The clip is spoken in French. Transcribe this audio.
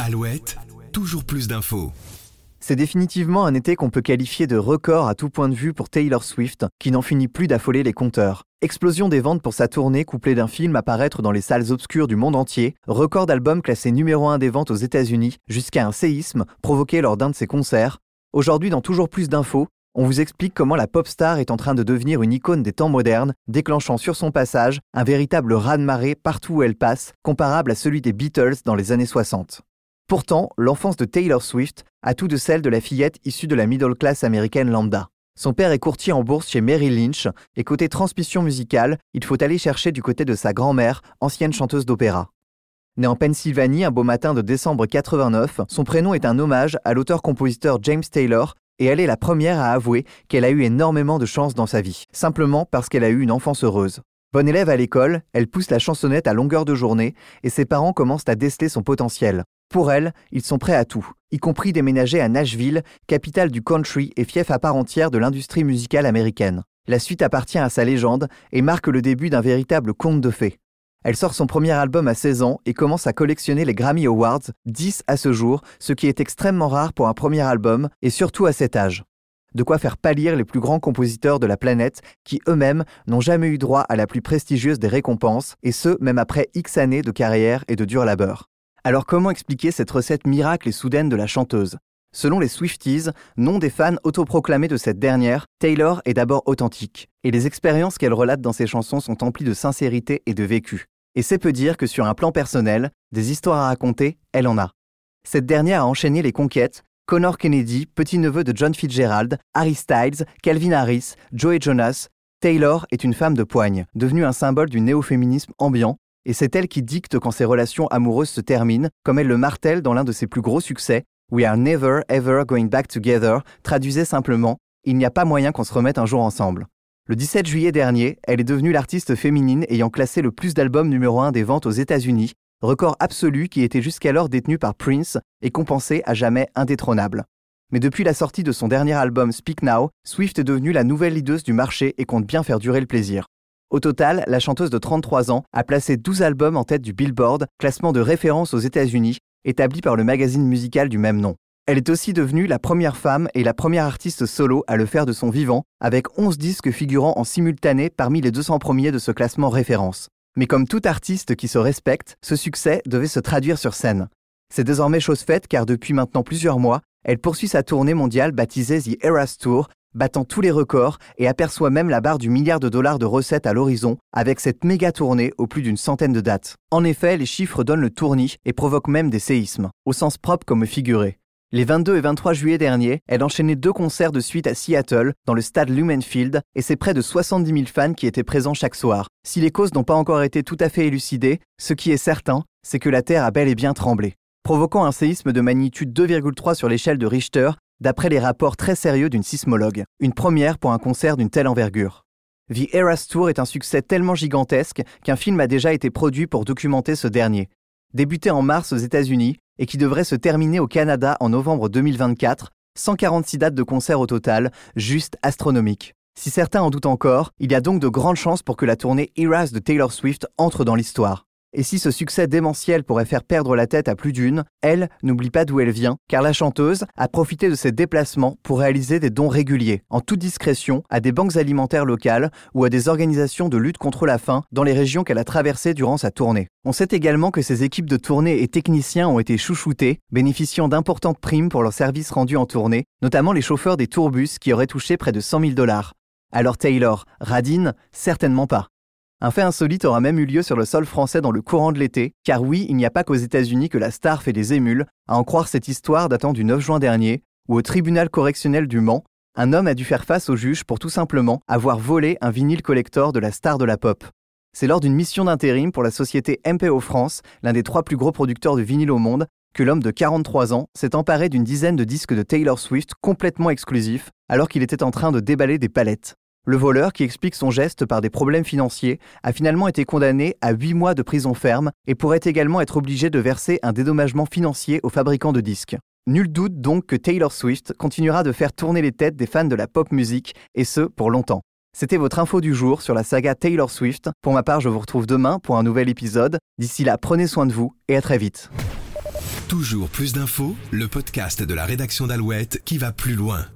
Alouette, toujours plus d'infos. C'est définitivement un été qu'on peut qualifier de record à tout point de vue pour Taylor Swift, qui n'en finit plus d'affoler les compteurs. Explosion des ventes pour sa tournée couplée d'un film à paraître dans les salles obscures du monde entier, record d'albums classé numéro 1 des ventes aux États-Unis, jusqu'à un séisme provoqué lors d'un de ses concerts. Aujourd'hui, dans toujours plus d'infos, on vous explique comment la pop star est en train de devenir une icône des temps modernes, déclenchant sur son passage un véritable raz-de-marée partout où elle passe, comparable à celui des Beatles dans les années 60. Pourtant, l'enfance de Taylor Swift a tout de celle de la fillette issue de la middle class américaine lambda. Son père est courtier en bourse chez Merrill Lynch, et côté transmission musicale, il faut aller chercher du côté de sa grand-mère, ancienne chanteuse d'opéra. Née en Pennsylvanie un beau matin de décembre 89, son prénom est un hommage à l'auteur-compositeur James Taylor, et elle est la première à avouer qu'elle a eu énormément de chance dans sa vie, simplement parce qu'elle a eu une enfance heureuse. Bonne élève à l'école, elle pousse la chansonnette à longueur de journée et ses parents commencent à déceler son potentiel. Pour elle, ils sont prêts à tout, y compris déménager à Nashville, capitale du country et fief à part entière de l'industrie musicale américaine. La suite appartient à sa légende et marque le début d'un véritable conte de fées. Elle sort son premier album à 16 ans et commence à collectionner les Grammy Awards, 10 à ce jour, ce qui est extrêmement rare pour un premier album, et surtout à cet âge. De quoi faire pâlir les plus grands compositeurs de la planète qui eux-mêmes n'ont jamais eu droit à la plus prestigieuse des récompenses, et ce, même après X années de carrière et de dur labeur. Alors comment expliquer cette recette miracle et soudaine de la chanteuse? Selon les Swifties, nom des fans autoproclamés de cette dernière, Taylor est d'abord authentique, et les expériences qu'elle relate dans ses chansons sont emplies de sincérité et de vécu. Et c'est peu dire que sur un plan personnel, des histoires à raconter, elle en a. Cette dernière a enchaîné les conquêtes, Connor Kennedy, petit-neveu de John Fitzgerald, Harry Styles, Calvin Harris, Joey Jonas. Taylor est une femme de poigne, devenue un symbole du néo-féminisme ambiant, et c'est elle qui dicte quand ses relations amoureuses se terminent, comme elle le martèle dans l'un de ses plus gros succès, We are never ever going back together, traduisait simplement Il n'y a pas moyen qu'on se remette un jour ensemble. Le 17 juillet dernier, elle est devenue l'artiste féminine ayant classé le plus d'albums numéro 1 des ventes aux États-Unis, record absolu qui était jusqu'alors détenu par Prince et compensé à jamais indétrônable. Mais depuis la sortie de son dernier album Speak Now, Swift est devenue la nouvelle leaduse du marché et compte bien faire durer le plaisir. Au total, la chanteuse de 33 ans a placé 12 albums en tête du Billboard, classement de référence aux États-Unis, établi par le magazine musical du même nom. Elle est aussi devenue la première femme et la première artiste solo à le faire de son vivant, avec 11 disques figurant en simultané parmi les 200 premiers de ce classement référence. Mais comme tout artiste qui se respecte, ce succès devait se traduire sur scène. C'est désormais chose faite car depuis maintenant plusieurs mois, elle poursuit sa tournée mondiale baptisée The Eras Tour, battant tous les records et aperçoit même la barre du milliard de dollars de recettes à l'horizon avec cette méga tournée au plus d'une centaine de dates. En effet, les chiffres donnent le tournis et provoquent même des séismes, au sens propre comme figuré. Les 22 et 23 juillet dernier, elle enchaînait deux concerts de suite à Seattle, dans le stade Lumenfield, et c'est près de 70 000 fans qui étaient présents chaque soir. Si les causes n'ont pas encore été tout à fait élucidées, ce qui est certain, c'est que la Terre a bel et bien tremblé, provoquant un séisme de magnitude 2,3 sur l'échelle de Richter, d'après les rapports très sérieux d'une sismologue, une première pour un concert d'une telle envergure. The Eras Tour est un succès tellement gigantesque qu'un film a déjà été produit pour documenter ce dernier. Débuté en mars aux États-Unis, et qui devrait se terminer au Canada en novembre 2024, 146 dates de concert au total, juste astronomique. Si certains en doutent encore, il y a donc de grandes chances pour que la tournée Eras de Taylor Swift entre dans l'histoire. Et si ce succès démentiel pourrait faire perdre la tête à plus d'une, elle n'oublie pas d'où elle vient, car la chanteuse a profité de ses déplacements pour réaliser des dons réguliers, en toute discrétion, à des banques alimentaires locales ou à des organisations de lutte contre la faim dans les régions qu'elle a traversées durant sa tournée. On sait également que ses équipes de tournée et techniciens ont été chouchoutés, bénéficiant d'importantes primes pour leurs services rendus en tournée, notamment les chauffeurs des tourbus qui auraient touché près de 100 000 dollars. Alors Taylor, radine Certainement pas. Un fait insolite aura même eu lieu sur le sol français dans le courant de l'été, car oui, il n'y a pas qu'aux États-Unis que la star fait des émules, à en croire cette histoire datant du 9 juin dernier, où au tribunal correctionnel du Mans, un homme a dû faire face au juge pour tout simplement avoir volé un vinyle collector de la star de la pop. C'est lors d'une mission d'intérim pour la société MPO France, l'un des trois plus gros producteurs de vinyle au monde, que l'homme de 43 ans s'est emparé d'une dizaine de disques de Taylor Swift complètement exclusifs, alors qu'il était en train de déballer des palettes. Le voleur, qui explique son geste par des problèmes financiers, a finalement été condamné à 8 mois de prison ferme et pourrait également être obligé de verser un dédommagement financier aux fabricants de disques. Nul doute donc que Taylor Swift continuera de faire tourner les têtes des fans de la pop musique, et ce, pour longtemps. C'était votre info du jour sur la saga Taylor Swift. Pour ma part, je vous retrouve demain pour un nouvel épisode. D'ici là, prenez soin de vous et à très vite. Toujours plus d'infos, le podcast de la rédaction d'Alouette qui va plus loin.